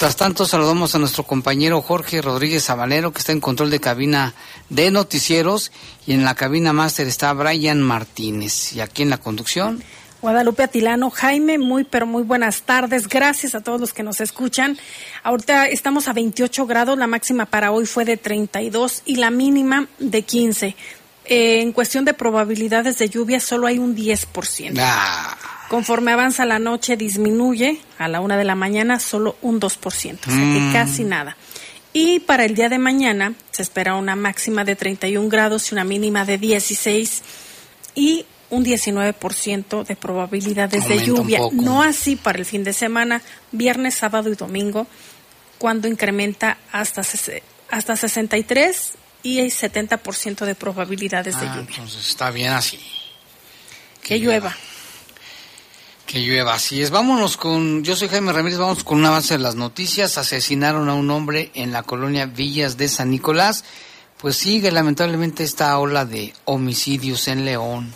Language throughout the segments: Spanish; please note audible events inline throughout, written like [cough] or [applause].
Mientras tanto, saludamos a nuestro compañero Jorge Rodríguez Sabanero, que está en control de cabina de noticieros, y en la cabina máster está Brian Martínez. Y aquí en la conducción. Guadalupe Atilano, Jaime, muy pero muy buenas tardes. Gracias a todos los que nos escuchan. Ahorita estamos a 28 grados, la máxima para hoy fue de 32 y la mínima de 15. Eh, en cuestión de probabilidades de lluvia, solo hay un 10%. Ah. Conforme avanza la noche disminuye, a la una de la mañana solo un 2%, o sea que mm. casi nada. Y para el día de mañana se espera una máxima de 31 grados y una mínima de 16 y un 19% de probabilidades de lluvia. No así para el fin de semana, viernes, sábado y domingo, cuando incrementa hasta, hasta 63 y hay 70% de probabilidades de ah, lluvia. Entonces está bien así. Que, llueva. Que llueva, así es. Vámonos con, yo soy Jaime Ramírez, vamos con un avance de las noticias. Asesinaron a un hombre en la colonia Villas de San Nicolás. Pues sigue lamentablemente esta ola de homicidios en León.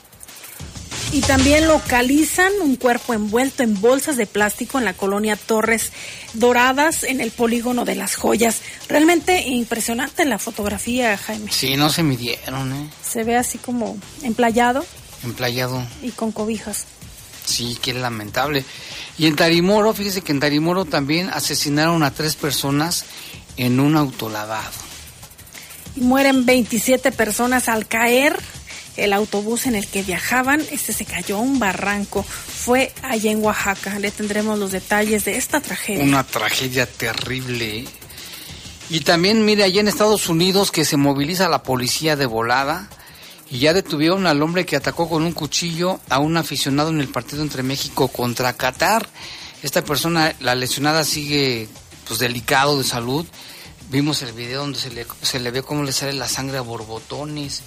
Y también localizan un cuerpo envuelto en bolsas de plástico en la colonia Torres Doradas, en el polígono de las joyas. Realmente impresionante la fotografía, Jaime. Sí, no se midieron, ¿eh? Se ve así como emplayado. Emplayado. Y con cobijas. Sí, qué lamentable. Y en Tarimoro, fíjese que en Tarimoro también asesinaron a tres personas en un autolavado. Y mueren 27 personas al caer el autobús en el que viajaban. Este se cayó a un barranco. Fue allá en Oaxaca. Le tendremos los detalles de esta tragedia. Una tragedia terrible. Y también, mire, allá en Estados Unidos que se moviliza la policía de volada y ya detuvieron al hombre que atacó con un cuchillo a un aficionado en el partido entre México contra Qatar. Esta persona, la lesionada, sigue pues delicado de salud. Vimos el video donde se le, se le ve cómo le sale la sangre a borbotones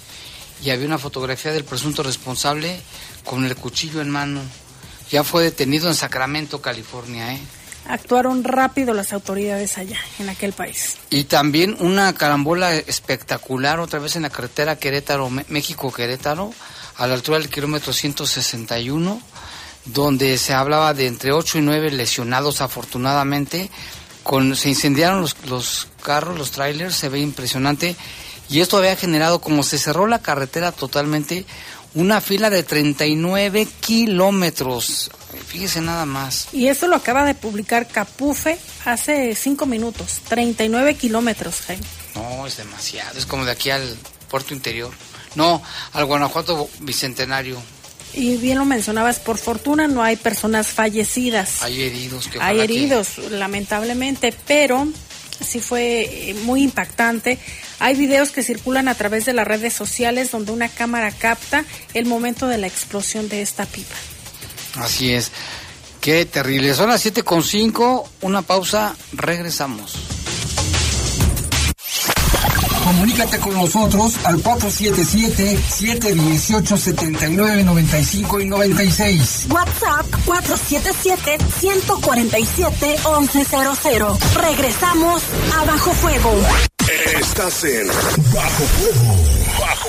y había una fotografía del presunto responsable con el cuchillo en mano. Ya fue detenido en Sacramento, California, ¿eh? Actuaron rápido las autoridades allá, en aquel país. Y también una carambola espectacular otra vez en la carretera Querétaro, México-Querétaro, a la altura del kilómetro 161, donde se hablaba de entre 8 y 9 lesionados afortunadamente. Con, se incendiaron los, los carros, los trailers, se ve impresionante. Y esto había generado, como se cerró la carretera totalmente, una fila de 39 kilómetros. Fíjese nada más. Y esto lo acaba de publicar Capufe hace cinco minutos. 39 kilómetros, Jaime. No, es demasiado. Es como de aquí al puerto interior. No, al Guanajuato Bicentenario. Y bien lo mencionabas, por fortuna no hay personas fallecidas. Hay heridos. Que hay heridos, lamentablemente, pero sí fue eh, muy impactante. Hay videos que circulan a través de las redes sociales donde una cámara capta el momento de la explosión de esta pipa. Así es. Qué terrible. Son las 7.5, una pausa, regresamos. Comunícate con nosotros al 477-718-7995 y 96. WhatsApp 477-147-1100. Regresamos a Bajo Fuego. Estás en Bajo Fuego. Bajo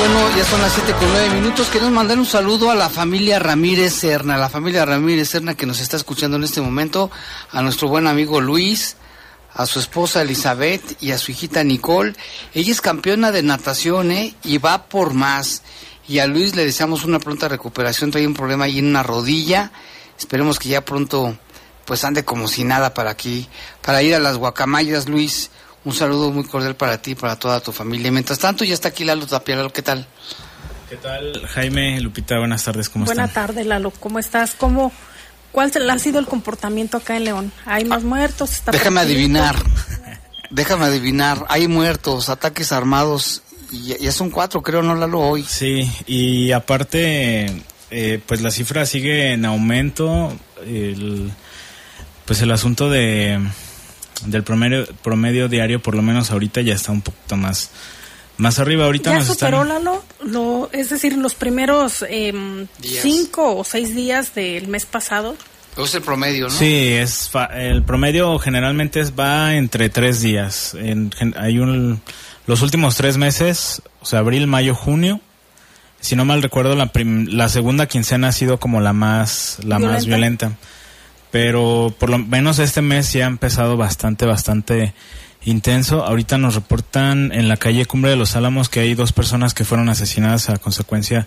Bueno, ya son las 7 con 9 minutos. Queremos mandar un saludo a la familia Ramírez Serna, la familia Ramírez Serna que nos está escuchando en este momento, a nuestro buen amigo Luis, a su esposa Elizabeth y a su hijita Nicole. Ella es campeona de natación ¿eh? y va por más. Y a Luis le deseamos una pronta recuperación. Trae un problema ahí en una rodilla. Esperemos que ya pronto pues ande como si nada para aquí, para ir a las guacamayas, Luis. Un saludo muy cordial para ti y para toda tu familia. Mientras tanto, ya está aquí Lalo Tapia. Lalo, ¿qué tal? ¿Qué tal, Jaime, Lupita? Buenas tardes, ¿cómo Buena están? tarde, Lalo. ¿Cómo estás? ¿Cómo, ¿Cuál ha sido el comportamiento acá en León? ¿Hay más muertos? ¿Está Déjame adivinar. Déjame adivinar. Hay muertos, ataques armados. Y ya son cuatro, creo, ¿no, Lalo? Hoy. Sí, y aparte, eh, pues la cifra sigue en aumento. El, pues el asunto de del promedio, promedio diario, por lo menos ahorita ya está un poquito más, más arriba. Ahorita ¿Ya nos superó, están... Lalo? Lo, es decir, los primeros Días. cinco o seis días del mes pasado. Es el promedio, ¿no? Sí, es fa- el promedio generalmente es, va entre tres días. En, gen- hay un, los últimos tres meses, o sea, abril, mayo, junio. Si no mal recuerdo, la, prim- la segunda quincena ha sido como la más, la más ¿Violenta? violenta. Pero por lo menos este mes ya ha empezado bastante, bastante intenso. Ahorita nos reportan en la calle Cumbre de los Álamos que hay dos personas que fueron asesinadas a consecuencia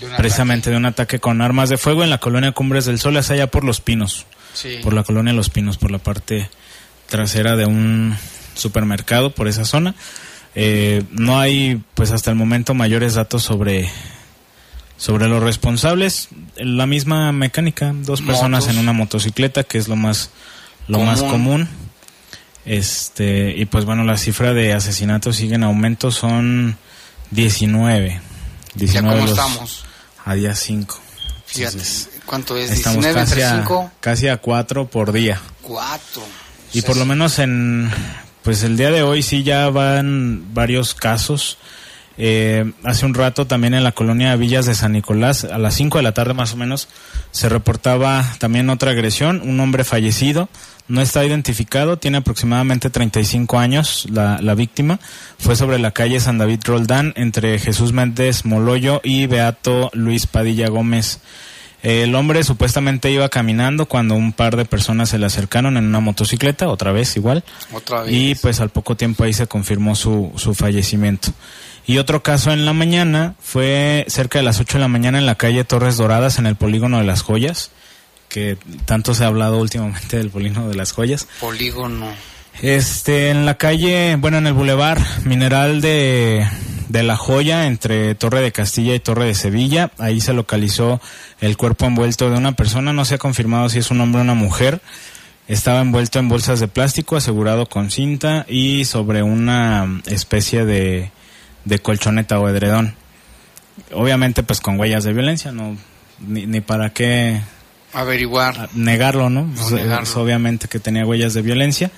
De precisamente de un ataque con armas de fuego en la colonia Cumbres del Sol, es allá por Los Pinos Sí. por la colonia Los Pinos, por la parte trasera de un supermercado, por esa zona. Eh, no hay, pues hasta el momento, mayores datos sobre sobre los responsables. La misma mecánica, dos personas Motos. en una motocicleta, que es lo más lo Común. más común. Este y pues bueno, la cifra de asesinatos sigue en aumento, son 19. ¿Ya 19 cómo los- estamos? a día 5. Fíjate, ¿cuánto es? Estamos 19 casi entre a, 5, casi a 4 por día. 4. Y por lo menos en, pues el día de hoy sí ya van varios casos. Eh, hace un rato también en la colonia Villas de San Nicolás, a las 5 de la tarde más o menos, se reportaba también otra agresión, un hombre fallecido, no está identificado, tiene aproximadamente 35 años la, la víctima, fue sobre la calle San David Roldán entre Jesús Méndez Moloyo y Beato Luis Padilla Gómez. El hombre supuestamente iba caminando cuando un par de personas se le acercaron en una motocicleta, otra vez igual, Otra vez. y pues al poco tiempo ahí se confirmó su, su fallecimiento. Y otro caso en la mañana fue cerca de las 8 de la mañana en la calle Torres Doradas en el polígono de las joyas, que tanto se ha hablado últimamente del polígono de las joyas. Polígono. Este, en la calle, bueno, en el bulevar Mineral de, de La Joya, entre Torre de Castilla y Torre de Sevilla, ahí se localizó el cuerpo envuelto de una persona, no se ha confirmado si es un hombre o una mujer. Estaba envuelto en bolsas de plástico, asegurado con cinta y sobre una especie de, de colchoneta o edredón. Obviamente, pues con huellas de violencia, no, ni, ni para qué Averiguar. negarlo, ¿no? Negarlo. obviamente que tenía huellas de violencia.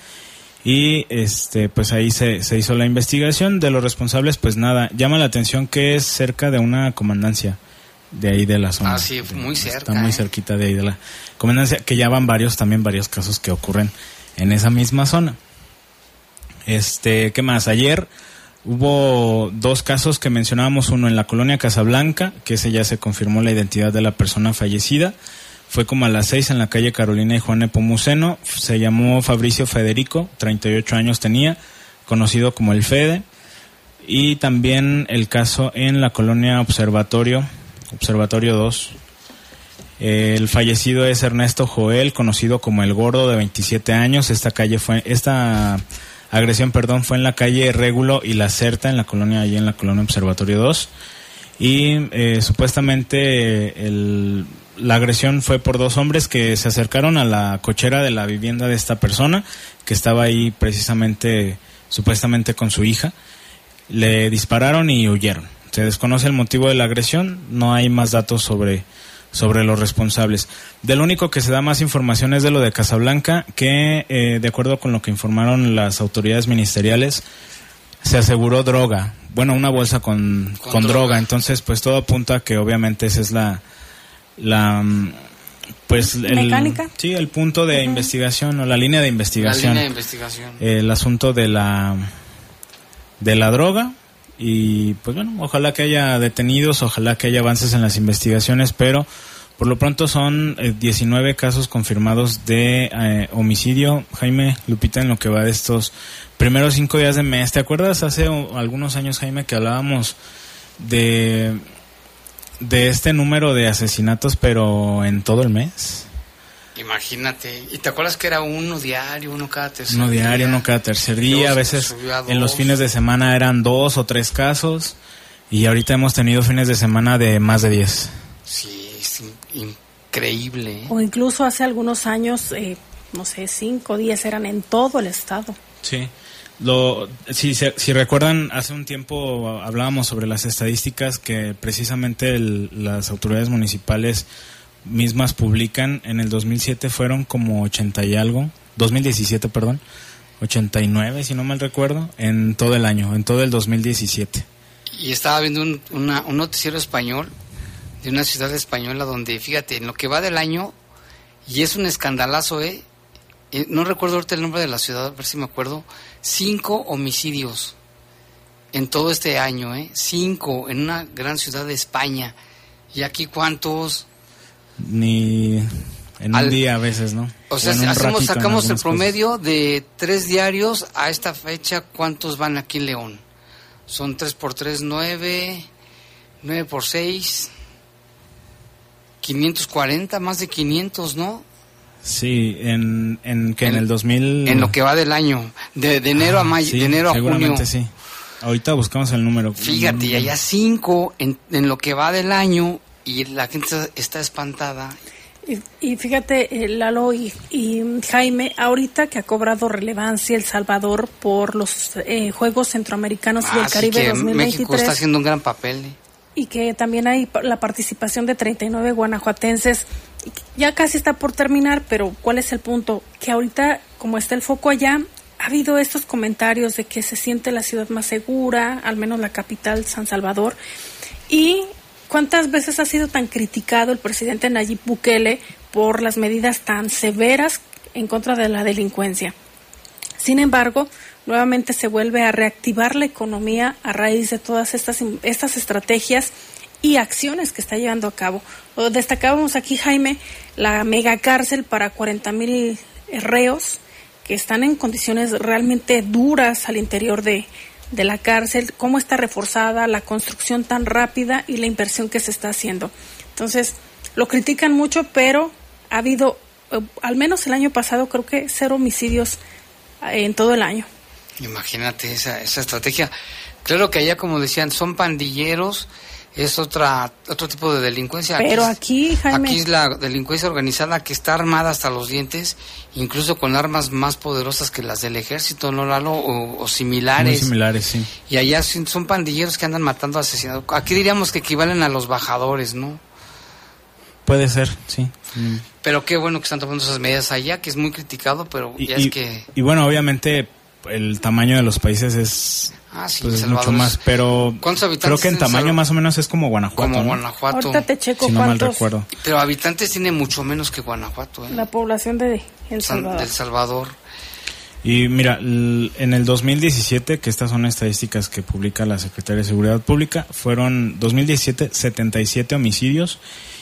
Y este, pues ahí se, se hizo la investigación de los responsables, pues nada, llama la atención que es cerca de una comandancia de ahí de la zona. Ah, sí, muy cerca, Está muy ¿eh? cerquita de ahí de la comandancia, que ya van varios, también varios casos que ocurren en esa misma zona. Este, ¿qué más? Ayer hubo dos casos que mencionábamos, uno en la colonia Casablanca, que ese ya se confirmó la identidad de la persona fallecida. Fue como a las seis en la calle Carolina y Juan Nepomuceno. Se llamó Fabricio Federico, 38 años tenía, conocido como el Fede. Y también el caso en la colonia Observatorio, Observatorio 2. El fallecido es Ernesto Joel, conocido como el Gordo, de 27 años. Esta calle fue, esta agresión, perdón, fue en la calle Régulo y La Certa, en la colonia, allí en la colonia Observatorio 2. y eh, supuestamente el, la agresión fue por dos hombres que se acercaron a la cochera de la vivienda de esta persona que estaba ahí precisamente supuestamente con su hija. Le dispararon y huyeron. Se desconoce el motivo de la agresión, no hay más datos sobre sobre los responsables. De lo único que se da más información es de lo de Casablanca, que eh, de acuerdo con lo que informaron las autoridades ministeriales, se aseguró droga, bueno, una bolsa con, con, droga. entonces pues todo apunta a que obviamente esa es la, la pues el, ¿Mecánica? sí, el punto de investigación o la línea de investigación. La línea de investigación. El asunto de la, de la droga y pues bueno, ojalá que haya detenidos, ojalá que haya avances en las investigaciones, pero por lo pronto son 19 eh, casos confirmados de eh, homicidio. Jaime Lupita, en lo que va de estos primeros cinco días de mes. ¿Te acuerdas hace algunos años, Jaime, que hablábamos de, de este número de asesinatos, pero en todo el mes? Imagínate. ¿Y te acuerdas que era uno diario, uno cada tercer Uno diario, uno cada tercer día. a veces en los fines de semana eran dos o tres casos. Y ahorita hemos tenido fines de semana de más de diez. Sí, es increíble. ¿eh? O incluso hace algunos años, eh, no sé, cinco o diez eran en todo el estado. Sí. Lo, si, si recuerdan, hace un tiempo hablábamos sobre las estadísticas que precisamente las autoridades municipales mismas publican, en el 2007 fueron como 80 y algo, 2017, perdón, 89, si no mal recuerdo, en todo el año, en todo el 2017. Y estaba viendo un, un noticiero español de una ciudad española donde, fíjate, en lo que va del año, y es un escandalazo, ¿eh? eh no recuerdo ahorita el nombre de la ciudad, a ver si me acuerdo, cinco homicidios en todo este año, ¿eh? Cinco en una gran ciudad de España. ¿Y aquí cuántos? ni en un día a veces, ¿no? O sea, hacemos, sacamos el promedio de tres diarios a esta fecha, ¿cuántos van aquí en León? Son tres por tres, nueve, nueve por seis, 540, más de 500, ¿no? Sí, en, en que en, el 2000... En lo que va del año, de, enero a mayo, de enero a junio. sí. Ahorita buscamos el número. Fíjate, y allá cinco en, en lo que va del año y la gente está espantada. Y, fíjate, eh, Lalo y, Jaime, ahorita que ha cobrado relevancia El Salvador por los eh, Juegos Centroamericanos y del ah, Caribe 2023. México está haciendo un gran papel. ¿eh? Y que también hay la participación de 39 guanajuatenses. Ya casi está por terminar, pero ¿cuál es el punto? Que ahorita, como está el foco allá, ha habido estos comentarios de que se siente la ciudad más segura, al menos la capital, San Salvador. Y ¿Cuántas veces ha sido tan criticado el presidente Nayib Bukele por las medidas tan severas en contra de la delincuencia? Sin embargo, nuevamente se vuelve a reactivar la economía a raíz de todas estas, estas estrategias y acciones que está llevando a cabo. destacábamos aquí, Jaime, la mega cárcel para 40 mil reos que están en condiciones realmente duras al interior de, de la cárcel, cómo está reforzada, la construcción tan rápida y la inversión que se está haciendo. Entonces, lo critican mucho, pero ha habido, eh, al menos el año pasado, creo que cero homicidios eh, en todo el año. Imagínate esa, esa estrategia. Claro que allá, como decían, son pandilleros es otra otro tipo de delincuencia. Pero aquí, Jaime... Aquí es la delincuencia organizada que está armada hasta los dientes, incluso con armas más poderosas que las del ejército, ¿no, Lalo? O, similares. Muy similares, sí. Y allá son pandilleros que andan matando, asesinando. Aquí diríamos que equivalen a los bajadores, ¿no? Puede ser, sí. Pero qué bueno que están tomando esas medidas allá, que es muy criticado, pero ya es que... Y bueno, obviamente el tamaño de los países es Ah, sí, pues mucho más, pero creo que en tamaño más o menos es como Guanajuato. Como Guanajuato. Ahorita te checo si no mal recuerdo. Pero habitantes tiene mucho menos que Guanajuato. ¿eh? La población de El Salvador. del Salvador. Y mira, en el 2017, que estas son estadísticas que publica la Secretaría de Seguridad Pública, fueron 2017 77 homicidios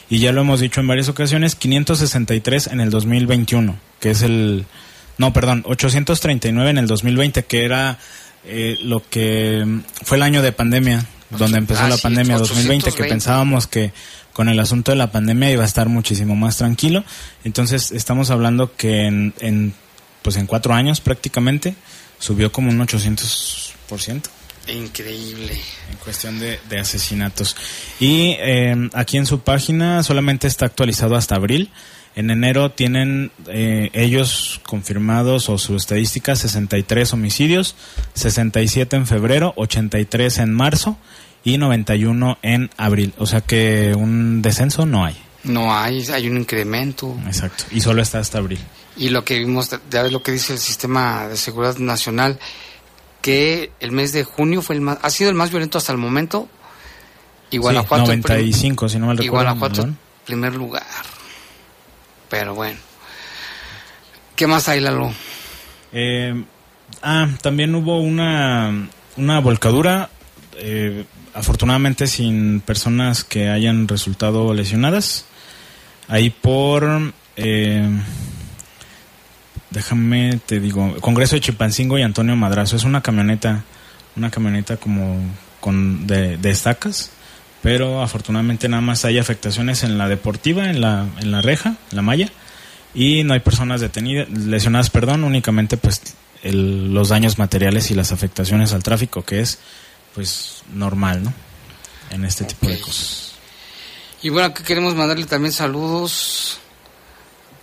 y ya lo hemos dicho en varias ocasiones, 563 en el 2021, que es el... No, perdón, 839 en el 2020, que era eh, lo que fue el año de pandemia, donde empezó ah, la pandemia 2020, que pensábamos que con el asunto de la pandemia iba a estar muchísimo más tranquilo. Entonces estamos hablando que en, en pues en cuatro años prácticamente subió como un 800%. Increíble. En cuestión de, de asesinatos. Y eh, aquí en su página solamente está actualizado hasta abril. En enero tienen eh, ellos confirmados o su estadística 63 homicidios, 67 en febrero, 83 en marzo y 91 en abril. O sea que un descenso no hay. No hay, hay un incremento. Exacto. Y solo está hasta abril. Y lo que vimos, ya lo que dice el Sistema de Seguridad Nacional, que el mes de junio fue el más, ha sido el más violento hasta el momento. Y Guanajuato. Sí, 95, si no mal y recuerdo. Guanajuato, primer lugar. Pero bueno. ¿Qué más hay, Lalo? Eh, ah, también hubo una, una volcadura, eh, afortunadamente sin personas que hayan resultado lesionadas. Ahí por, eh, déjame te digo, Congreso de Chipancingo y Antonio Madrazo. Es una camioneta, una camioneta como con de, de estacas, pero afortunadamente nada más hay afectaciones en la deportiva, en la, en la reja, en la malla, y no hay personas detenidas, lesionadas, perdón, únicamente pues el, los daños materiales y las afectaciones al tráfico, que es pues normal, ¿no? En este tipo de cosas. Y bueno, aquí queremos mandarle también saludos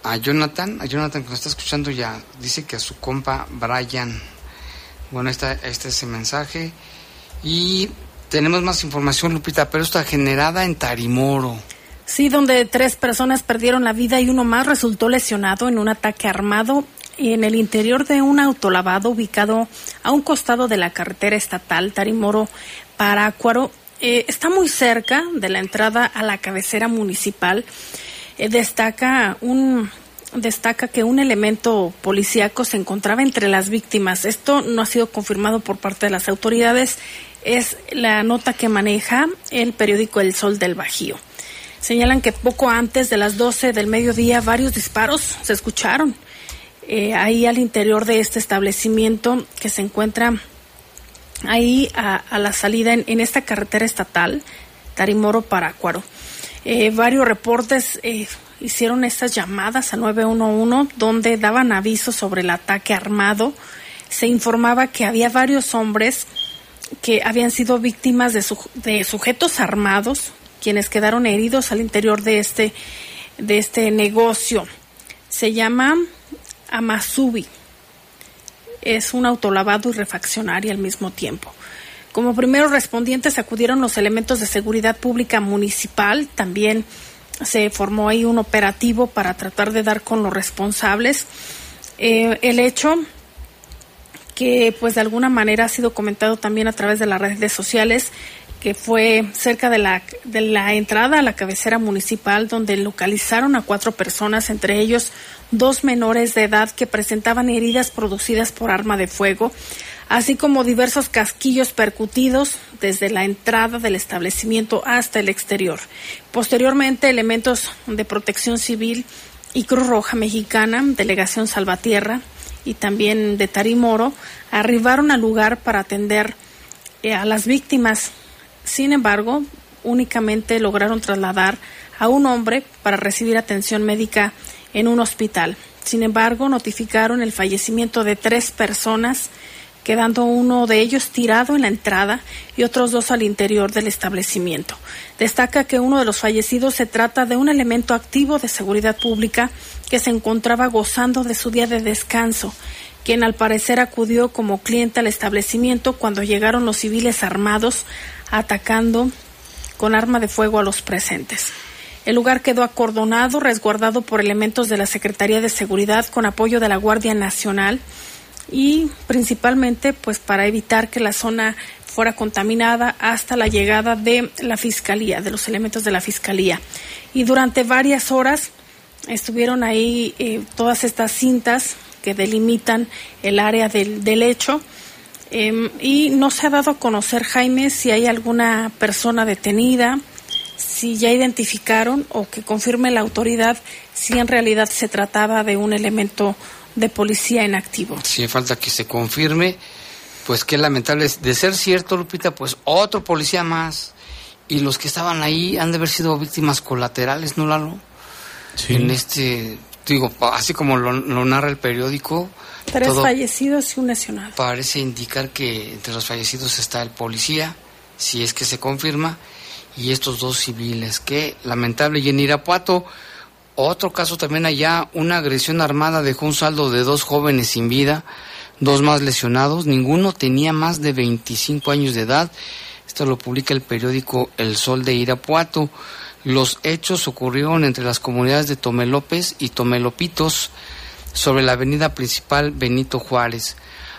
a Jonathan, a Jonathan que nos está escuchando ya, dice que a su compa Brian. Bueno, está, este es el mensaje. Y tenemos más información, Lupita, pero está generada en Tarimoro. Sí, donde tres personas perdieron la vida y uno más resultó lesionado en un ataque armado en el interior de un autolavado ubicado a un costado de la carretera estatal Tarimoro Parácuaro. Eh, está muy cerca de la entrada a la cabecera municipal. Eh, destaca un destaca que un elemento policíaco se encontraba entre las víctimas. Esto no ha sido confirmado por parte de las autoridades. Es la nota que maneja el periódico El Sol del Bajío. Señalan que poco antes de las 12 del mediodía varios disparos se escucharon eh, ahí al interior de este establecimiento que se encuentra ahí a, la salida en, esta carretera estatal, Tarimoro Parácuaro. Eh, varios reportes eh, hicieron estas llamadas a 911 donde daban aviso sobre el ataque armado. Se informaba que había varios hombres que habían sido víctimas de, su, de sujetos armados, quienes quedaron heridos al interior de este, de este negocio. Se llama Amasubi. Es un autolavado y refaccionario al mismo tiempo. Como primeros respondientes acudieron los elementos de seguridad pública municipal. También se formó ahí un operativo para tratar de dar con los responsables. Eh, el hecho que pues de alguna manera ha sido comentado también a través de las redes sociales que fue cerca de la, de la entrada a la cabecera municipal donde localizaron a cuatro personas, entre ellos dos menores de edad que presentaban heridas producidas por arma de fuego, así como diversos casquillos percutidos desde la entrada del establecimiento hasta el exterior. Posteriormente, elementos de protección civil y Cruz Roja Mexicana, Delegación Salvatierra y también de Tarimoro, arribaron al lugar para atender eh, a las víctimas. Sin embargo, únicamente lograron trasladar a un hombre para recibir atención médica en un hospital. Sin embargo, notificaron el fallecimiento de tres personas, quedando uno de ellos tirado en la entrada y otros dos al interior del establecimiento. Destaca que uno de los fallecidos se trata de un elemento activo de seguridad pública que se encontraba gozando de su día de descanso, quien al parecer acudió como cliente al establecimiento cuando llegaron los civiles armados atacando con arma de fuego a los presentes. El lugar quedó acordonado, resguardado por elementos de la Secretaría de Seguridad con apoyo de la Guardia Nacional y principalmente pues para evitar que la zona fuera contaminada hasta la llegada de la Fiscalía, de los elementos de la Fiscalía. Y durante varias horas estuvieron ahí eh, todas estas cintas que delimitan el área del, del hecho. Eh, y no se ha dado a conocer, Jaime, si hay alguna persona detenida, si ya identificaron o que confirme la autoridad si en realidad se trataba de un elemento de policía en activo. Sí, falta que se confirme, pues qué lamentable. De ser cierto, Lupita, pues otro policía más. Y los que estaban ahí han de haber sido víctimas colaterales, ¿no, Lalo? Sí. En este digo, así como lo, narra el periódico. Tres fallecidos y un lesionado. Parece indicar que entre los fallecidos está el policía, si es que se confirma, y estos dos civiles, que lamentable. Y en Irapuato, otro caso también allá, una agresión armada dejó un saldo de dos jóvenes sin vida, dos más lesionados, ninguno tenía más de 25 años de edad. Esto lo publica el periódico El Sol de Irapuato. Los hechos ocurrieron entre las comunidades de Tomelópez y Tomelopitos sobre la avenida principal Benito Juárez.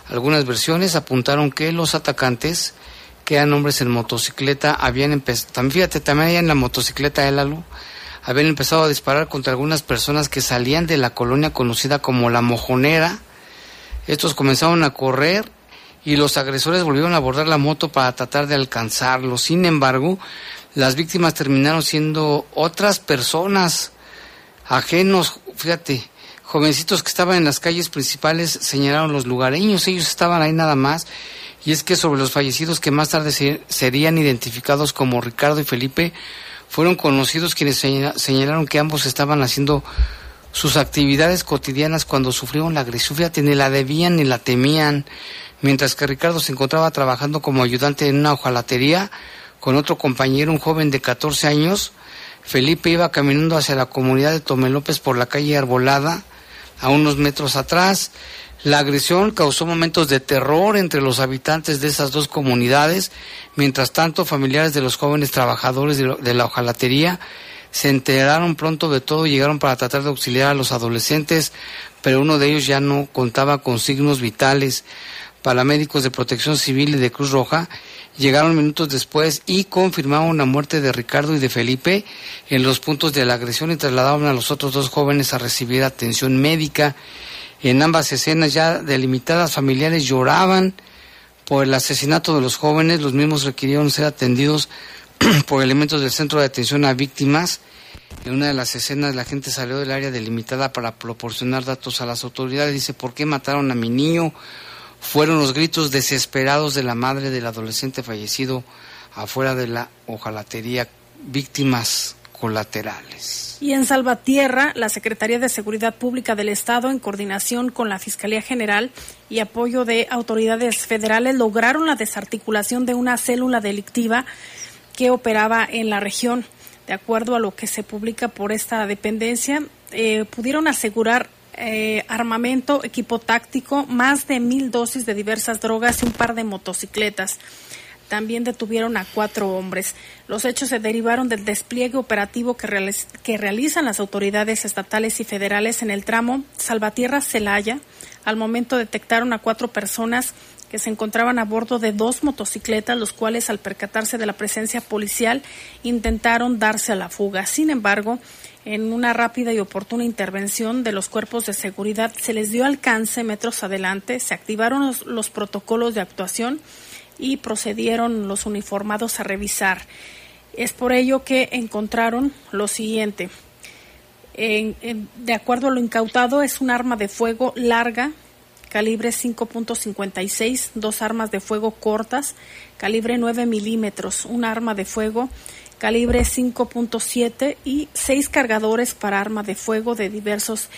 Algunas versiones apuntaron que los atacantes, que eran hombres en motocicleta, habían empezado, también fíjate, también en la motocicleta Élalo, habían empezado a disparar contra algunas personas que salían de la colonia conocida como La Mojonera. Estos comenzaron a correr y los agresores volvieron a abordar la moto para tratar de alcanzarlo. Sin embargo, las víctimas terminaron siendo otras personas ajenos, fíjate, jovencitos que estaban en las calles principales señalaron los lugareños, ellos estaban ahí nada más, y es que sobre los fallecidos que más tarde serían identificados como Ricardo y Felipe, fueron conocidos quienes señalaron que ambos estaban haciendo sus actividades cotidianas cuando sufrieron la agresión, fíjate, ni la debían ni la temían, mientras que Ricardo se encontraba trabajando como ayudante en una hojalatería, con otro compañero, un joven de 14 años. Felipe iba caminando hacia la comunidad de Tomelópez por la calle Arbolada, a unos metros atrás. La agresión causó momentos de terror entre los habitantes de esas dos comunidades. Mientras tanto, familiares de los jóvenes trabajadores de la hojalatería se enteraron pronto de todo y llegaron para tratar de auxiliar a los adolescentes, pero uno de ellos ya no contaba con signos vitales. Paramédicos de Protección Civil y de Cruz Roja llegaron minutos después y confirmaron la muerte de Ricardo y de Felipe en los puntos de la agresión y trasladaron a los otros dos jóvenes a recibir atención médica. En ambas escenas ya delimitadas familiares lloraban por el asesinato de los jóvenes, los mismos requirieron ser atendidos [clears throat] por elementos del Centro de Atención a Víctimas. En una de las escenas la gente salió del área delimitada para proporcionar datos a las autoridades. Dice, ¿por qué mataron a mi niño? fueron los gritos desesperados de la madre del adolescente fallecido afuera de la hojalatería, víctimas colaterales. Y en Salvatierra, la Secretaría de Seguridad Pública del Estado, en coordinación con la Fiscalía General y apoyo de autoridades federales, lograron la desarticulación de una célula delictiva que operaba en la región. De acuerdo a lo que se publica por esta dependencia, eh, pudieron asegurar eh, armamento, equipo táctico, más de mil dosis de diversas drogas y un par de motocicletas. También detuvieron a cuatro hombres. Los hechos se derivaron del despliegue operativo que, realizan las autoridades estatales y federales en el tramo Salvatierra-Celaya. Al momento detectaron a cuatro personas que se encontraban a bordo de dos motocicletas, los cuales al percatarse de la presencia policial intentaron darse a la fuga. Sin embargo, en una rápida y oportuna intervención de los cuerpos de seguridad se les dio alcance metros adelante, se activaron los, protocolos de actuación y procedieron los uniformados a revisar. Es por ello que encontraron lo siguiente. de acuerdo a lo incautado, es un arma de fuego larga, calibre 5.56, dos armas de fuego cortas, calibre 9 milímetros, un arma de fuego calibre 5.7 y seis cargadores para arma de fuego de diversos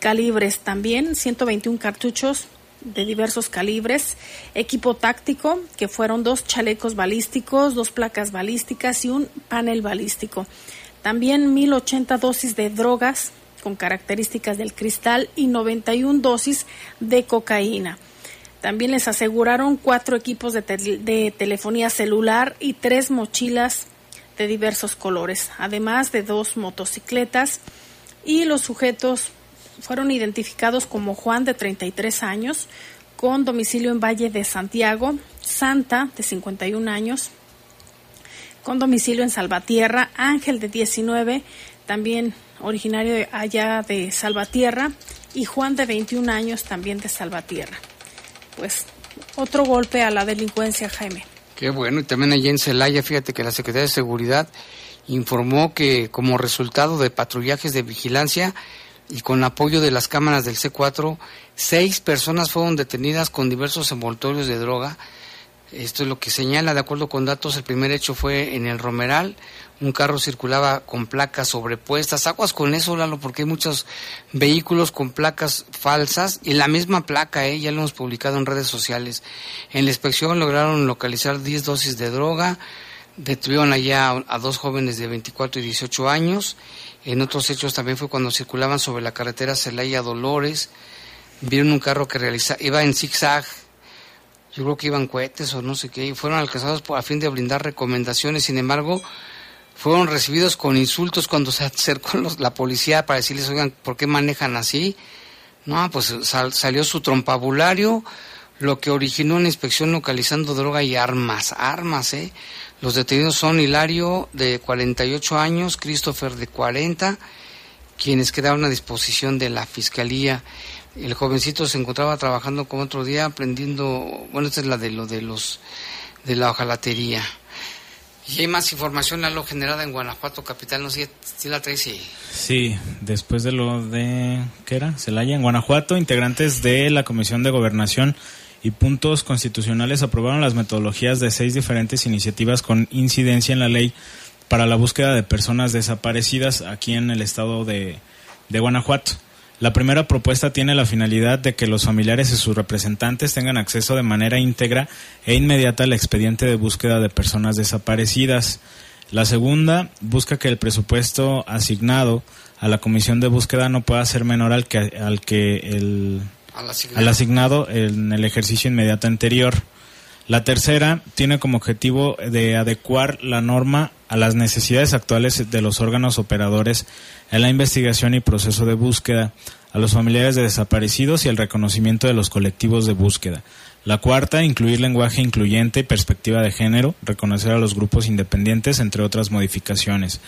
calibres. También 121 cartuchos de diversos calibres, equipo táctico, que fueron dos chalecos balísticos, dos placas balísticas y un panel balístico. También 1080 dosis de drogas con características del cristal y 91 dosis de cocaína. También les aseguraron cuatro equipos de, de telefonía celular y tres mochilas de diversos colores, además de dos motocicletas y los sujetos fueron identificados como Juan de 33 años con domicilio en Valle de Santiago, Santa de 51 años con domicilio en Salvatierra, Ángel de 19, también originario de allá de Salvatierra y Juan de 21 años también de Salvatierra. Pues otro golpe a la delincuencia, Jaime. Qué bueno, y también allí en Celaya, fíjate que la Secretaría de Seguridad informó que como resultado de patrullajes de vigilancia y con apoyo de las cámaras del C4, seis personas fueron detenidas con diversos envoltorios de droga. Esto es lo que señala, de acuerdo con datos, el primer hecho fue en el Romeral, un carro circulaba con placas sobrepuestas. Aguas con eso, Lalo, porque hay muchos vehículos con placas falsas y la misma placa, ¿eh? ya lo hemos publicado en redes sociales. En la inspección lograron localizar 10 dosis de droga, detuvieron allá a dos jóvenes de 24 y 18 años. En otros hechos también fue cuando circulaban sobre la carretera Celaya Dolores. Vieron un carro que realiza, iba en zigzag yo creo que iban cohetes o no sé qué, y fueron alcanzados a fin de brindar recomendaciones. Sin embargo, fueron recibidos con insultos cuando se [laughs] acercó la policía para decirles, oigan, ¿por qué manejan así? No, pues salió su trompabulario, lo que originó una inspección localizando droga y armas, armas, ¿eh? Los detenidos son Hilario, de 48 años, Christopher, de 40, quienes quedaron a disposición de la Fiscalía. El jovencito se encontraba trabajando como otro día, aprendiendo, bueno, esta es la de lo de los, de la hojalatería. Y hay más información a lo generada en Guanajuato capital, no sé si la traes. Sí. sí, después de lo de, ¿qué era? Celaya, en Guanajuato, integrantes de la Comisión de Gobernación y puntos constitucionales aprobaron las metodologías de seis diferentes iniciativas con incidencia en la ley para la búsqueda de personas desaparecidas aquí en el estado de, de Guanajuato. La primera propuesta tiene la finalidad de que los familiares y sus representantes tengan acceso de manera íntegra e inmediata al expediente de búsqueda de personas desaparecidas. La segunda busca que el presupuesto asignado a la comisión de búsqueda no pueda ser menor al que, al que el al asignado en el ejercicio inmediato anterior. La tercera tiene como objetivo de adecuar la norma a las necesidades actuales de los órganos operadores en la investigación y proceso de búsqueda, a los familiares de desaparecidos y el reconocimiento de los colectivos de búsqueda. La cuarta, incluir lenguaje incluyente y perspectiva de género, reconocer a los grupos independientes, entre otras modificaciones.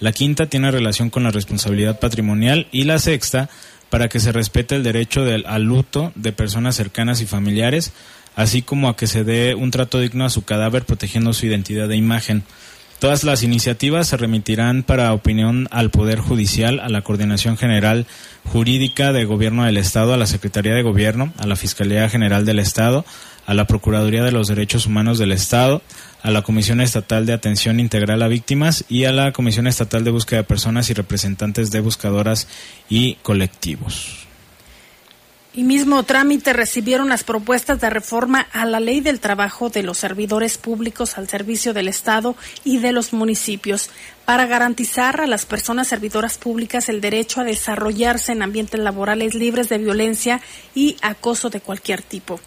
La quinta tiene relación con la responsabilidad patrimonial y la sexta, para que se respete el derecho del, al luto de personas cercanas y familiares, así como a que se dé un trato digno a su cadáver protegiendo su identidad e imagen. Todas las iniciativas se remitirán para opinión al Poder Judicial, a la Coordinación General Jurídica de Gobierno del Estado, a la Secretaría de Gobierno, a la Fiscalía General del Estado, a la Procuraduría de los Derechos Humanos del Estado, a la Comisión Estatal de Atención Integral a Víctimas y a la Comisión Estatal de Búsqueda de Personas y representantes de buscadoras y colectivos y mismo trámite recibieron las propuestas de reforma a la ley del trabajo de los servidores públicos al servicio del Estado y de los municipios para garantizar a las personas servidoras públicas el derecho a desarrollarse en ambientes laborales libres de violencia y acoso de cualquier tipo.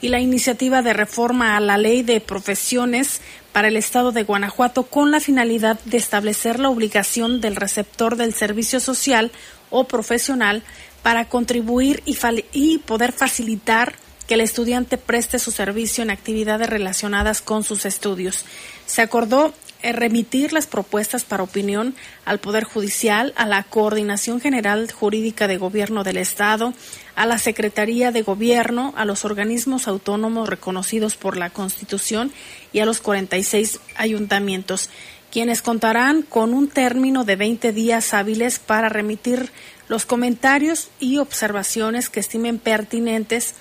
Y la iniciativa de reforma a la ley de profesiones para el Estado de Guanajuato con la finalidad de establecer la obligación del receptor del servicio social o profesional para contribuir y, poder facilitar que el estudiante preste su servicio en actividades relacionadas con sus estudios. Se acordó remitir las propuestas para opinión al Poder Judicial, a la Coordinación General Jurídica de Gobierno del Estado, a la Secretaría de Gobierno, a los organismos autónomos reconocidos por la Constitución y a los 46 ayuntamientos, quienes contarán con un término de 20 días hábiles para remitir los comentarios y observaciones que estimen pertinentes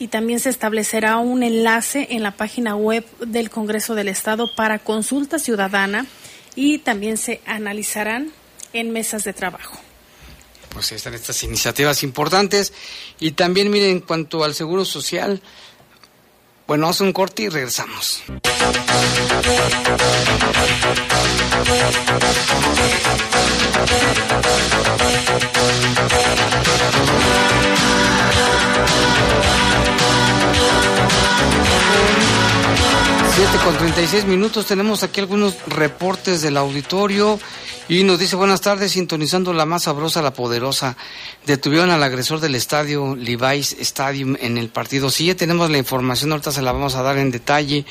y también se establecerá un enlace en la página web del Congreso del Estado para consulta ciudadana y también se analizarán en mesas de trabajo. Pues están estas iniciativas importantes y también miren en cuanto al seguro social, bueno, vamos a un corte y regresamos. Siete con 36 minutos, tenemos aquí algunos reportes del auditorio y nos dice buenas tardes, sintonizando la más sabrosa, la poderosa. Detuvieron al agresor del estadio Levi's Stadium en el partido. Sí, ya tenemos la información, ahorita se la vamos a dar en detalle.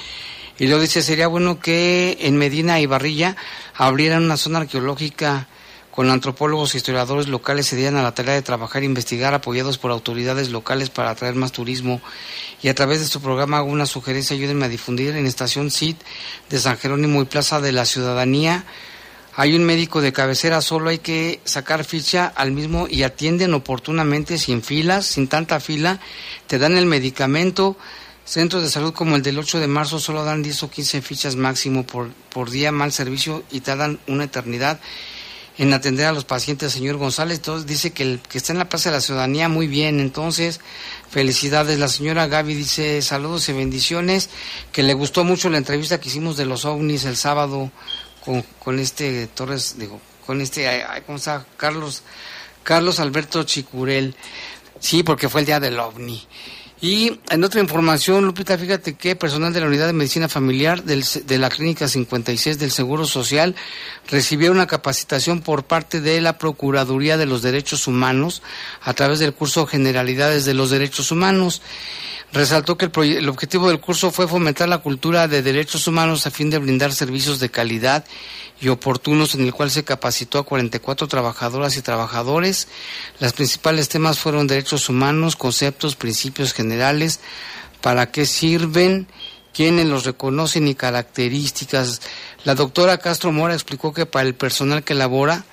Y lo dice, sería bueno que en Medina y Barrilla abrieran una zona arqueológica con antropólogos e historiadores locales se dieran a la tarea de trabajar e investigar apoyados por autoridades locales para atraer más turismo. Y a través de su programa hago una sugerencia, ayúdenme a difundir en Estación CID de San Jerónimo y Plaza de la Ciudadanía. Hay un médico de cabecera, solo hay que sacar ficha al mismo y atienden oportunamente, sin filas, sin tanta fila, te dan el medicamento, Centros de salud como el del 8 de marzo solo dan 10 o 15 fichas máximo por, por día, mal servicio y tardan una eternidad en atender a los pacientes, señor González. Entonces dice que el que está en la Plaza de la Ciudadanía muy bien. Entonces, felicidades. La señora Gaby dice saludos y bendiciones, que le gustó mucho la entrevista que hicimos de los ovnis el sábado con, con este Torres, digo, con este, ¿cómo está? Carlos, Carlos Alberto Chicurel. Sí, porque fue el día del ovni. Y en otra información, Lupita, fíjate que personal de la Unidad de Medicina Familiar del, de la Clínica 56 del Seguro Social recibió una capacitación por parte de la Procuraduría de los Derechos Humanos a través del curso Generalidades de los Derechos Humanos. Resaltó que el, el objetivo del curso fue fomentar la cultura de derechos humanos a fin de brindar servicios de calidad y oportunos en el cual se capacitó a 44 trabajadoras y trabajadores. Los principales temas fueron derechos humanos, conceptos, principios generales, para qué sirven, quiénes los reconocen y características. La doctora Castro Mora explicó que para el personal que labora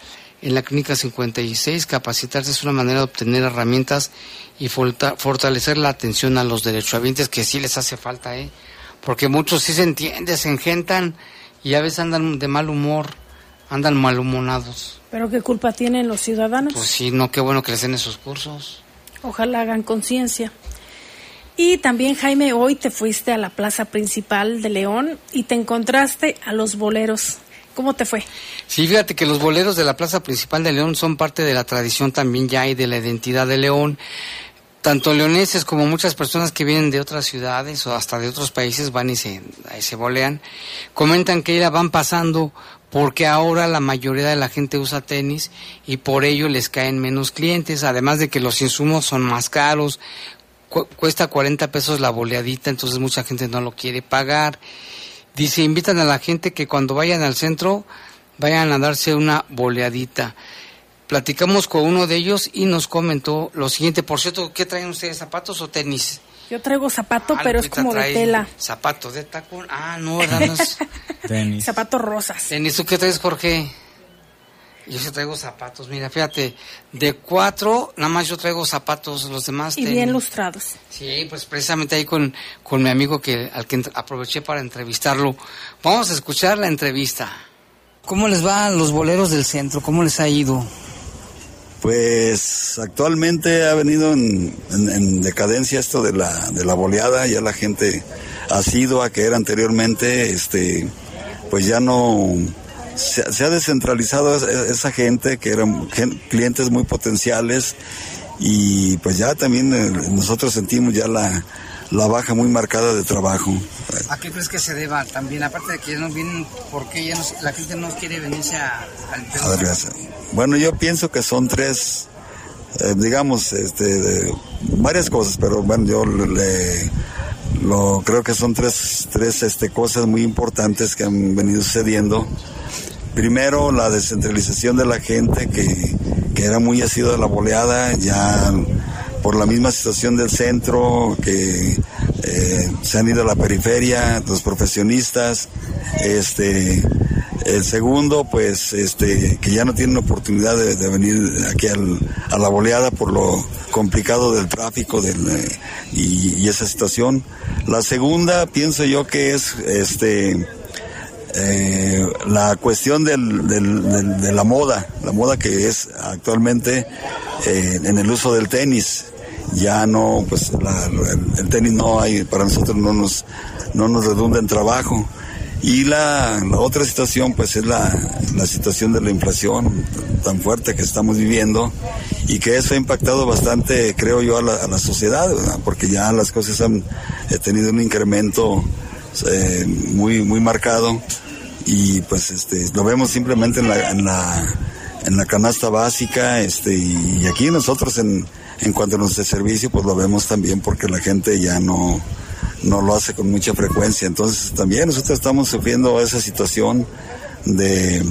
en la Clínica 56, capacitarse es una manera de obtener herramientas y fortalecer la atención a los derechohabientes, que sí les hace falta, ¿eh? Porque muchos sí se entienden, se engentan y a veces andan de mal humor, andan malhumonados. ¿Pero qué culpa tienen los ciudadanos? Pues sí, no, qué bueno que les den esos cursos. Ojalá hagan conciencia. Y también, Jaime, hoy te fuiste a la plaza principal de León y te encontraste a los boleros. ¿Cómo te fue? Sí, fíjate que los boleros de la plaza principal de León son parte de la tradición también ya y de la identidad de León. Tanto leoneses como muchas personas que vienen de otras ciudades o hasta de otros países van y se, se bolean, comentan que ya van pasando porque ahora la mayoría de la gente usa tenis y por ello les caen menos clientes, además de que los insumos son más caros, cuesta 40 pesos la boleadita, entonces mucha gente no lo quiere pagar. Dice, invitan a la gente que cuando vayan al centro vayan a darse una boleadita. Platicamos con uno de ellos y nos comentó lo siguiente. Por cierto, ¿qué traen ustedes, zapatos o tenis? Yo traigo zapato, ah, pero es como de tela. Zapatos de tacón. Ah, no, ¿verdad? [laughs] tenis. Zapatos rosas. Tenis, ¿tú qué traes, Jorge? Yo sí traigo zapatos, mira, fíjate, de cuatro, nada más yo traigo zapatos, los demás... Y bien lustrados. Sí, pues precisamente ahí con, con mi amigo que al que aproveché para entrevistarlo. Vamos a escuchar la entrevista. ¿Cómo les va a los boleros del centro? ¿Cómo les ha ido? Pues actualmente ha venido en, decadencia esto de la, de la boleada, ya la gente ha sido a que era anteriormente, este, pues ya no se, ha descentralizado esa, gente que eran clientes muy potenciales y pues ya también eh, nosotros sentimos ya la, la baja muy marcada de trabajo. ¿A qué crees que se deba también? Aparte de que ya no vienen, ¿por qué ya la gente no quiere venirse a, al Bueno, yo pienso que son tres, eh, digamos, este, varias cosas, pero bueno, yo le, lo, creo que son tres, tres este, cosas muy importantes que han venido sucediendo. Primero, la descentralización de la gente que, que era muy asido de la boleada, ya por la misma situación del centro, que eh, se han ido a la periferia, los profesionistas, este, el segundo, pues, este, que ya no tienen oportunidad de, venir aquí a la boleada por lo complicado del tráfico del, eh, y, esa situación. La segunda, pienso yo que es, este, eh, la cuestión del, de la moda, la moda que es actualmente en el uso del tenis. Ya no, pues el, tenis no hay, para nosotros no nos, no nos redunda en trabajo. Y la, otra situación, pues es la, la, situación de la inflación tan fuerte que estamos viviendo y que eso ha impactado bastante, creo yo, a la, sociedad, porque ya las cosas han tenido un incremento eh, muy, muy marcado y pues este lo vemos simplemente en la, en la, en la canasta básica este y, aquí nosotros en, en cuanto a nuestro servicio pues lo vemos también porque la gente ya no no lo hace con mucha frecuencia entonces también nosotros estamos sufriendo esa situación de,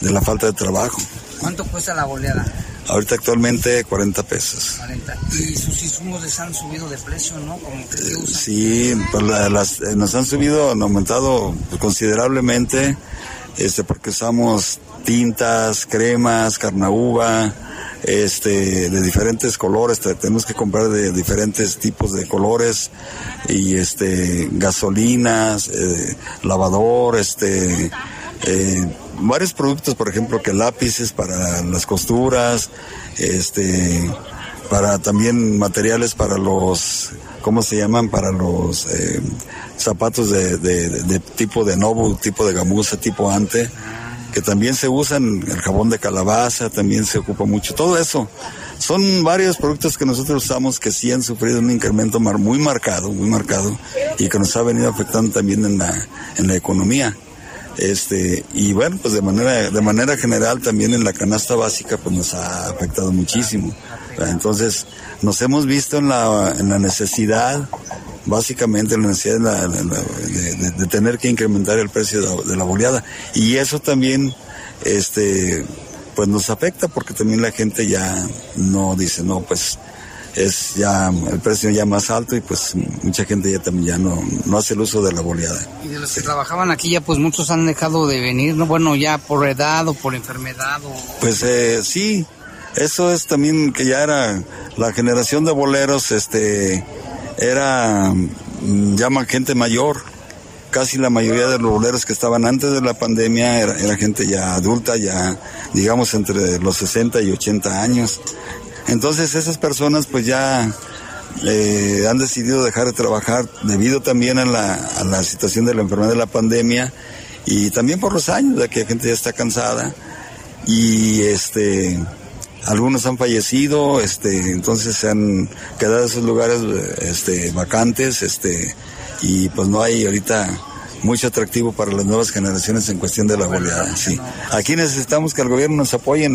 de la falta de trabajo ¿cuánto cuesta la boleada? Ahorita actualmente 40 pesos. 40. ¿Y sus insumos les han subido de precio, no? sí, pues las, eh, nos han subido, han aumentado considerablemente, este, porque usamos tintas, cremas, carnaúba, este, de diferentes colores, te- tenemos que comprar de diferentes tipos de colores y este, gasolinas, eh, lavador, este, eh, varios productos, por ejemplo, que lápices para las costuras, este, para también materiales para los, ¿cómo se llaman? Para los eh, zapatos de- de tipo de novo, tipo de gamuza, tipo ante, que también se usan, el jabón de calabaza también se ocupa mucho, todo eso. Son varios productos que nosotros usamos que sí han sufrido un incremento muy marcado, muy marcado, y que nos ha venido afectando también en la, en la economía. Este, y bueno, pues de manera, de manera general también en la canasta básica pues nos ha afectado muchísimo. Entonces, nos hemos visto en la, en la necesidad, básicamente en la necesidad de, la- de tener que incrementar el precio de la, de la boleada. Y eso también, este, pues nos afecta porque también la gente ya no dice, no, pues es ya el precio ya más alto y pues mucha gente ya también ya no, no hace el uso de la boleada. Y de los que trabajaban aquí ya pues muchos han dejado de venir, ¿no? Bueno, ya por edad o por enfermedad o... Pues eh, sí, eso es también que ya era la generación de boleros, este, era mm, ya gente mayor. Casi la mayoría de los boleros que estaban antes de la pandemia era, era gente ya adulta, ya digamos entre los 60 y 80 años. Entonces esas personas pues ya eh, han decidido dejar de trabajar debido también a la, a la situación de la enfermedad de la pandemia y también por los años de que la gente ya está cansada y este algunos han fallecido este entonces se han quedado esos lugares este vacantes este y pues no hay ahorita mucho atractivo para las nuevas generaciones en cuestión de la goleada sí. Aquí necesitamos que el gobierno nos apoye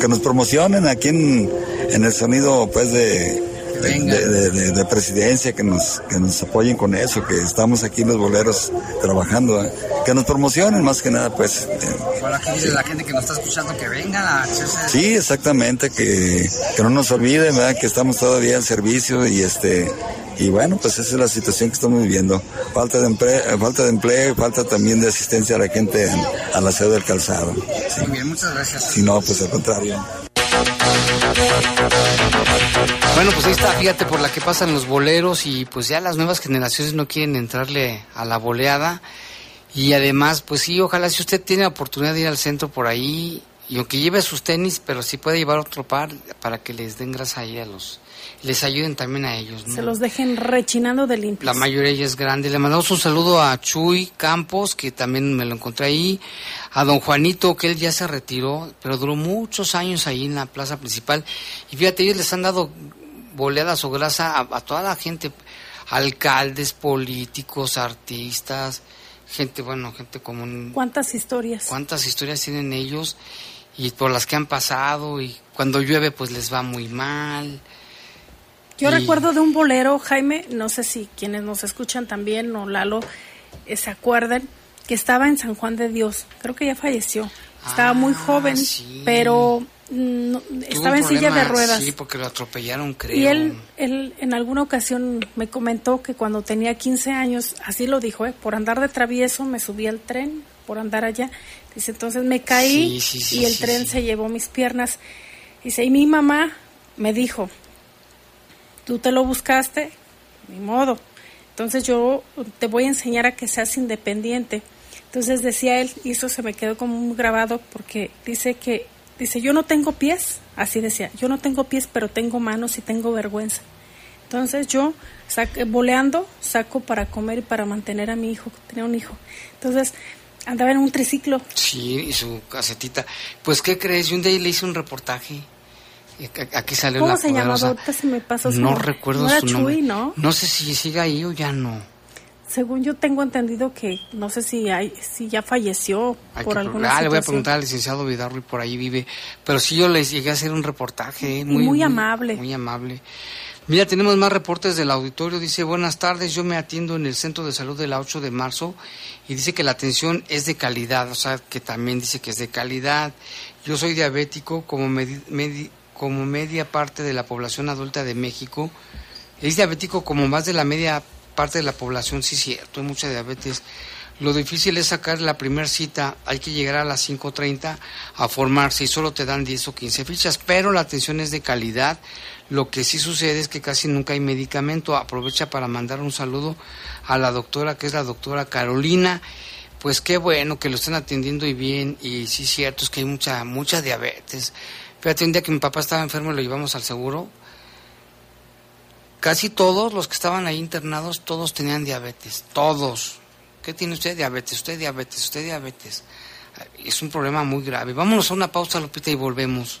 que nos promocionen aquí en, en el sonido pues de de, de- de- de presidencia que nos que nos apoyen con eso que estamos aquí los boleros trabajando ¿eh? que nos promocionen más que nada pues eh, Para que dice la gente que nos está escuchando que venga a. Sí, exactamente, que, que no nos olviden, ¿verdad? Que estamos todavía en servicio y este y bueno, pues esa es la situación que estamos viviendo. Falta de empleo, falta de empleo, y falta también de asistencia a la gente en- a la sede del calzado. Sí. Muy bien, muchas gracias. Si no, pues al contrario. Bueno, pues ahí está, fíjate por la que pasan los boleros y pues ya las nuevas generaciones no quieren entrarle a la boleada. Y además, pues sí, ojalá si usted tiene la oportunidad de ir al centro por ahí, y aunque lleve sus tenis, pero sí puede llevar otro par para que les den grasa ahí a los... Les ayuden también a ellos, ¿no? Se los dejen rechinando de limpios. La mayoría ya es grande. Le mandamos un saludo a Chuy Campos, que también me lo encontré ahí. A don Juanito, que él ya se retiró, pero duró muchos años ahí en la plaza principal. Y fíjate, ellos les han dado boleadas o grasa a, a toda la gente. Alcaldes, políticos, artistas, gente, bueno, gente común. ¿Cuántas historias? ¿Cuántas historias tienen ellos? Y por las que han pasado. Y cuando llueve, pues les va muy mal. Yo Y- recuerdo de un bolero, Jaime, no sé si quienes nos escuchan también o Lalo eh, se acuerdan, que estaba en San Juan de Dios. Creo que ya falleció. Estaba muy Ah, joven, sí. pero mm, no- estaba en silla de ruedas. Sí, porque lo atropellaron, creo. Y él, él en alguna ocasión me comentó que cuando tenía 15 años, así lo dijo, ¿eh? por andar de travieso me subí al tren, por andar allá. Dice, entonces me caí Sí, sí, sí, y el tren se llevó mis piernas. Dice, y mi mamá me dijo, tú te lo buscaste, ni modo. Entonces yo te voy a enseñar a que seas independiente. Entonces decía él, y eso se me quedó como muy grabado porque dice que, dice, yo no tengo pies, así decía, yo no tengo pies, pero tengo manos y tengo vergüenza. Entonces yo, sac- boleando, saco para comer y para mantener a mi hijo, tenía un hijo. Entonces andaba en un triciclo. Sí, y su casetita. Pues, ¿qué crees? Yo un día le hice un reportaje. Aquí salió ¿Cómo la se llamaba? Ahorita se me pasó No nombre. recuerdo No era su Chuy, nombre. ¿no? No sé si sigue ahí o ya no. Según yo tengo entendido que no sé si hay, si ya falleció Hay por alguna ah, le voy a preguntar al licenciado Vidarro y por ahí vive. Pero sí, yo les llegué a hacer un reportaje. eh, muy amable. Muy amable. Mira, tenemos más reportes del auditorio. Dice, buenas tardes, yo me atiendo en el Centro de Salud de la 8 de marzo y dice que la atención es de calidad, o sea, que también dice que es de calidad. Yo soy diabético como, medi- como media parte de la población adulta de México. Es diabético como más de la media parte de la población, sí, cierto, hay mucha diabetes. Lo difícil es sacar la primera cita, hay que llegar a las 5.30 a formarse y solo te dan 10 o 15 fichas, pero la atención es de calidad. Lo que sí sucede es que casi nunca hay medicamento. Aprovecha para mandar un saludo a la doctora, que es la doctora Carolina. Pues qué bueno que lo estén atendiendo y bien, y sí cierto, es que hay mucha, mucha diabetes. Fíjate, un día que mi papá estaba enfermo y lo llevamos al seguro, casi todos los que estaban ahí internados, todos tenían diabetes, todos ¿Qué tiene usted? Diabetes, usted diabetes, usted diabetes. Es un problema muy grave. Vámonos a una pausa, Lupita, y volvemos.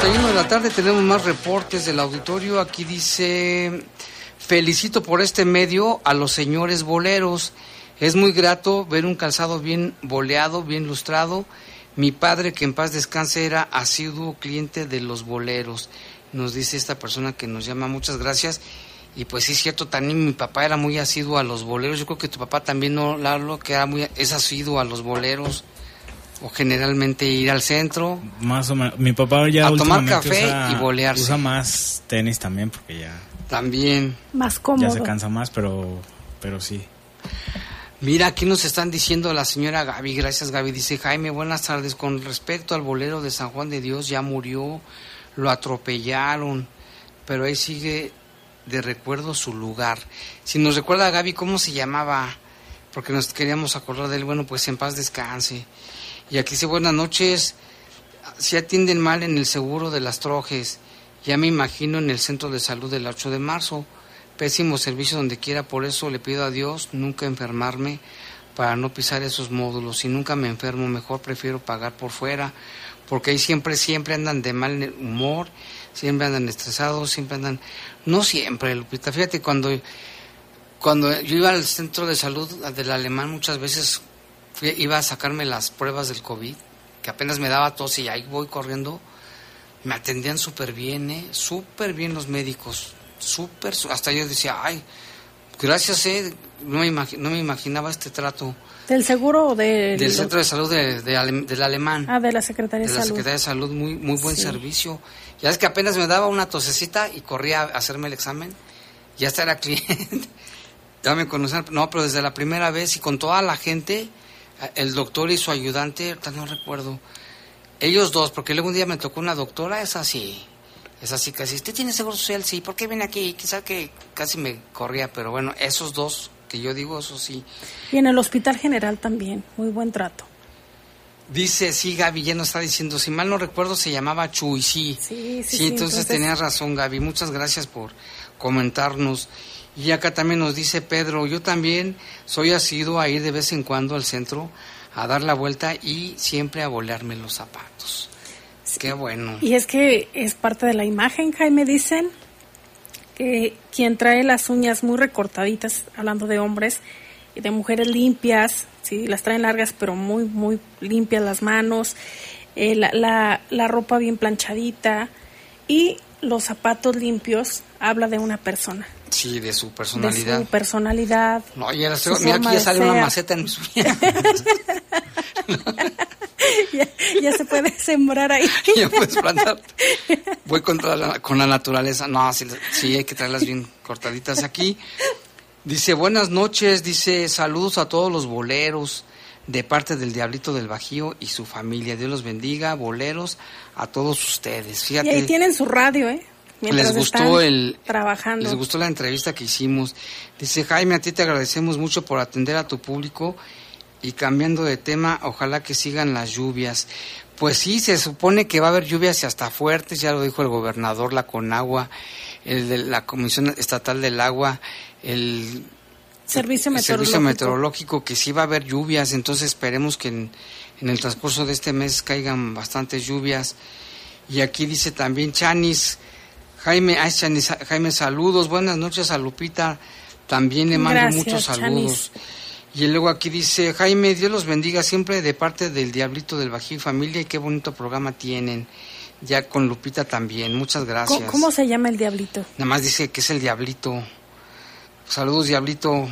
51 de la tarde tenemos más reportes del auditorio. Aquí dice, felicito por este medio a los señores boleros. Es muy grato ver un calzado bien boleado, bien lustrado. Mi padre, que en paz descanse, era asiduo cliente de los boleros. Nos dice esta persona que nos llama, muchas gracias. Y pues sí es cierto, también mi papá era muy asiduo a los boleros. Yo creo que tu papá también, ¿no, Lalo? Que era muy, es asiduo a los boleros. O generalmente ir al centro. Más o menos. Mi papá ya A tomar café usa- y bolearse. Usa más tenis también porque ya, También. Más ya cómodo. se cansa más, pero, pero sí. Mira, aquí nos están diciendo la señora Gaby, gracias Gaby, dice Jaime, buenas tardes, con respecto al bolero de San Juan de Dios, ya murió, lo atropellaron, pero ahí sigue de recuerdo su lugar. Si nos recuerda Gaby, ¿cómo se llamaba? Porque nos queríamos acordar de él, bueno, pues en paz descanse. Y aquí dice, buenas noches, se atienden mal en el seguro de las trojes, ya me imagino en el centro de salud del 8 de marzo pésimo servicio donde quiera, por eso le pido a Dios nunca enfermarme para no pisar esos módulos. Si nunca me enfermo, mejor prefiero pagar por fuera, porque ahí siempre, siempre andan de mal humor, siempre andan estresados, siempre andan, no siempre, Lupita, fíjate, cuando, cuando yo iba al centro de salud del alemán muchas veces fui- iba a sacarme las pruebas del COVID, que apenas me daba tos y ahí voy corriendo, me atendían súper bien, ¿eh? súper bien los médicos, súper, hasta yo decía, ay, gracias, ¿eh? no, me no me imaginaba este trato ¿Del seguro o del, del centro de salud de- de Ale- del alemán, Ah, de la Secretaría de de, la Salud. Secretaría de Salud, muy, muy buen Sí. servicio. Ya es que apenas me daba una tosecita y corría a hacerme el examen, ya hasta era [laughs] cliente, ya me conocían, no, pero desde la primera vez y con toda la gente, el doctor y su ayudante, ahorita no recuerdo, ellos dos, porque luego un día me tocó una doctora, es así, es así casi, ¿usted tiene seguro social? Sí, ¿por qué viene aquí? Quizá que casi me corría, pero bueno, esos dos que yo digo, eso sí. Y en el Hospital General también, muy buen trato. Dice, sí, Gaby, ya nos está diciendo, si mal no recuerdo, se llamaba Chuy, sí. Sí, sí, sí, entonces, entonces- tenías razón, Gaby, muchas gracias por comentarnos. Y acá también nos dice Pedro, yo también soy asiduo a ir de vez en cuando al centro a dar la vuelta y siempre a volarme los zapatos. Qué bueno. Y es que es parte de la imagen, Jaime, dicen que quien trae las uñas muy recortaditas, hablando de hombres, de mujeres limpias, sí, las traen largas pero muy, muy limpias las manos, eh, la, la, la ropa bien planchadita y los zapatos limpios, habla de una persona, Sí, de su de personalidad. su personalidad. No, ya estoy- mira, aquí ya de sale una maceta en mis [laughs] [laughs] ya, ya se puede sembrar ahí. [laughs] ya puedes plantar. Voy contra la- con la naturaleza. No, sí, sí, hay que traerlas bien cortaditas aquí. Dice, buenas noches, dice, saludos a todos los boleros de parte del Diablito del Bajío y su familia. Dios los bendiga, boleros, a todos ustedes. Y Fíjate, ahí tienen su radio, ¿eh? Mientras les gustó el trabajando. les gustó la entrevista que hicimos. Dice Jaime, a ti te agradecemos mucho por atender a tu público y cambiando de tema, ojalá que sigan las lluvias. Pues sí, se supone que va a haber lluvias y hasta fuertes, ya lo dijo el gobernador, la Conagua, el de la Comisión Estatal del Agua, el Servicio meteorológico. servicio meteorológico que sí va a haber lluvias, entonces esperemos que en, en el transcurso de este mes caigan bastantes lluvias. Y aquí dice también Chanis, Jaime, ay, Chanis, Jaime, saludos, buenas noches a Lupita, también le mando Gracias, muchos Chanis. saludos. Y luego aquí dice, Jaime, Dios los bendiga siempre de parte del Diablito del Bají Familia y qué bonito programa tienen. Ya con Lupita también, muchas gracias. ¿Cómo, cómo se llama el diablito? Nada más dice que es el Diablito. Saludos, Diablito.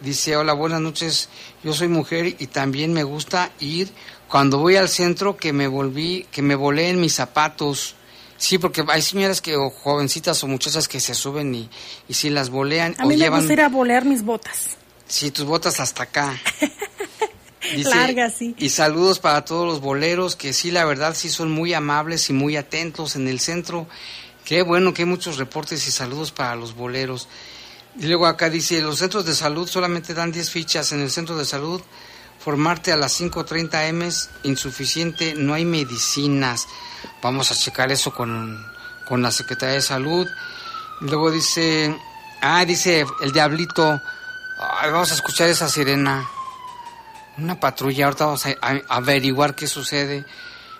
Dice, hola, buenas noches. Yo soy mujer y también me gusta ir cuando voy al centro que me volví, que me volé en mis zapatos. Sí, porque hay señoras que, o jovencitas o muchachas que se suben y, y sí las bolean A o mí me llevan, gusta ir a bolear mis botas. sí, tus botas hasta acá. [laughs] Largas, sí. Y saludos para todos los boleros que sí, la verdad, sí son muy amables y muy atentos en el centro. Qué bueno que hay muchos reportes y saludos para los boleros. Y luego acá dice, los centros de salud solamente dan 10 fichas en el centro de salud. Formarte a las 5.30 M es insuficiente, no hay medicinas. Vamos a checar eso con, con la Secretaría de Salud. Luego dice, ah, dice el diablito, vamos a escuchar esa sirena. Una patrulla, ahorita vamos a, a- averiguar qué sucede.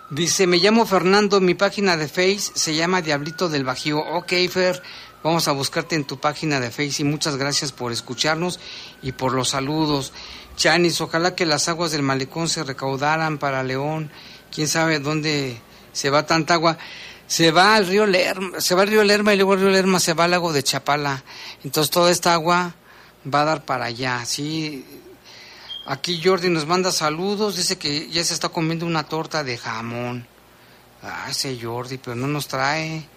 Dice, me llamo Fernando, mi página de Face se llama Diablito del Bajío. Ok, Fer, vamos a buscarte en tu página de Face y muchas gracias por escucharnos y por los saludos. Chanis, ojalá que las aguas del malecón se recaudaran para León. Quién sabe dónde se va tanta agua. Se va al río Lerma, se va al río Lerma y luego el río Lerma se va al lago de Chapala. Entonces toda esta agua va a dar para allá, sí. Aquí Jordi nos manda saludos, dice que ya se está comiendo una torta de jamón. Ah, ese Jordi, pero no nos trae.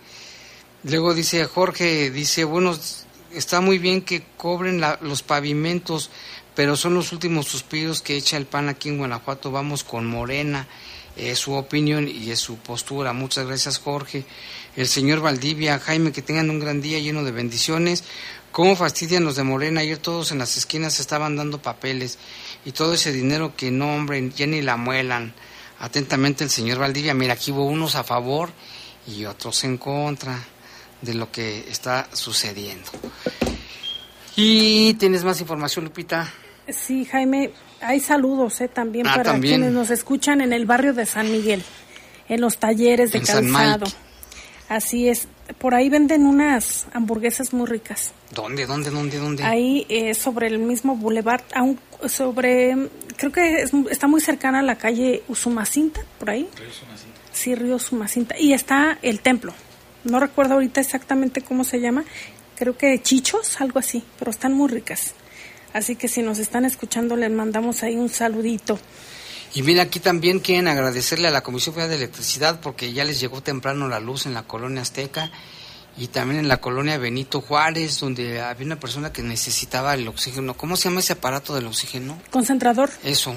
Luego dice Jorge, dice, bueno, está muy bien que cobren la- los pavimentos, pero son los últimos suspiros que echa el pan aquí en Guanajuato. Vamos con Morena. Es su opinión y es su postura. Muchas gracias, Jorge. El señor Valdivia, Jaime, que tengan un gran día lleno de bendiciones. ¿Cómo fastidian los de Morena? Ayer todos en las esquinas estaban dando papeles y todo ese dinero que no, hombre, ya ni la muelan. Atentamente el señor Valdivia. Mira, aquí hubo unos a favor y otros en contra de lo que está sucediendo. Y tienes más información, Lupita. Sí, Jaime, hay saludos eh, también Ah, para también. quienes nos escuchan en el barrio de San Miguel, en los talleres de En calzado. Así es. Por ahí venden unas hamburguesas muy ricas. ¿Dónde, dónde, dónde, dónde? Ahí eh, sobre el mismo boulevard, aún sobre, creo que es- está muy cercana a la calle Usumacinta, por ahí. Sí, Río Usumacinta. Y está el templo. No recuerdo ahorita exactamente cómo se llama. Creo que Chichos, algo así, pero están muy ricas. Así que si nos están escuchando, les mandamos ahí un saludito. Y mira, aquí también quieren agradecerle a la Comisión Federal de Electricidad porque ya les llegó temprano la luz en la colonia Azteca y también en la colonia Benito Juárez, donde había una persona que necesitaba el oxígeno. ¿Cómo se llama ese aparato del oxígeno? Concentrador. Eso.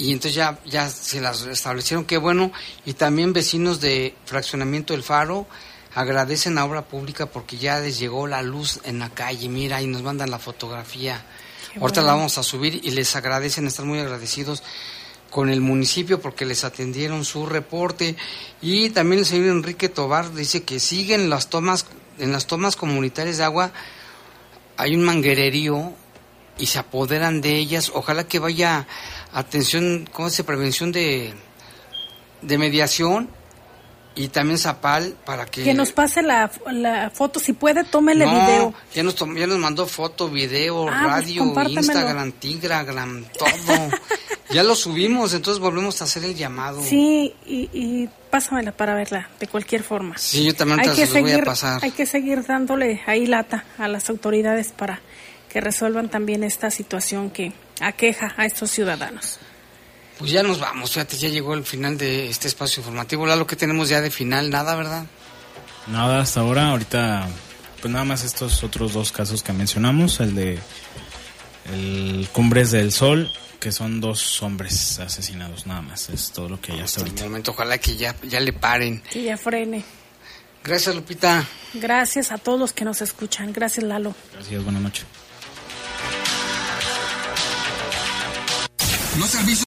Y entonces ya, ya se las restablecieron, qué bueno. Y también vecinos de Fraccionamiento El Faro agradecen a Obra Pública porque ya les llegó la luz en la calle. Mira, y nos mandan la fotografía. Qué Ahorita la vamos a subir y les agradecen, están muy agradecidos con el municipio porque les atendieron su reporte. Y también el señor Enrique Tobar dice que siguen las tomas, en las tomas comunitarias de agua hay un manguererío y se apoderan de ellas. Ojalá que vaya atención, ¿cómo se dice? Prevención de, de mediación y también Zapal para que... Que nos pase la, la foto, si puede, tómele no, video. Ya nos, ya nos mandó foto, video, Ah, pues radio, compártemelo. Instagram, Tigragram, todo. [laughs] ya lo subimos, entonces volvemos a hacer el llamado. Sí, y, y pásamela para verla, de cualquier forma. Sí, yo también hay que se los voy a seguir, pasar. hay que seguir dándole ahí lata a las autoridades para que resuelvan también esta situación que aqueja a estos ciudadanos. Pues ya nos vamos, fíjate, ya llegó el final de este espacio informativo. Lo que tenemos ya de final, nada, ¿verdad? Nada hasta ahora, ahorita pues nada más estos otros dos casos que mencionamos, el de el Cumbres del Sol, que son dos hombres asesinados, nada más, es todo lo que hay hasta Hasta el momento, ojalá que ya, ya le paren. Que ya frene. Gracias, Lupita. Gracias a todos los que nos escuchan. Gracias, Lalo. Gracias, buenas noches. Los servicios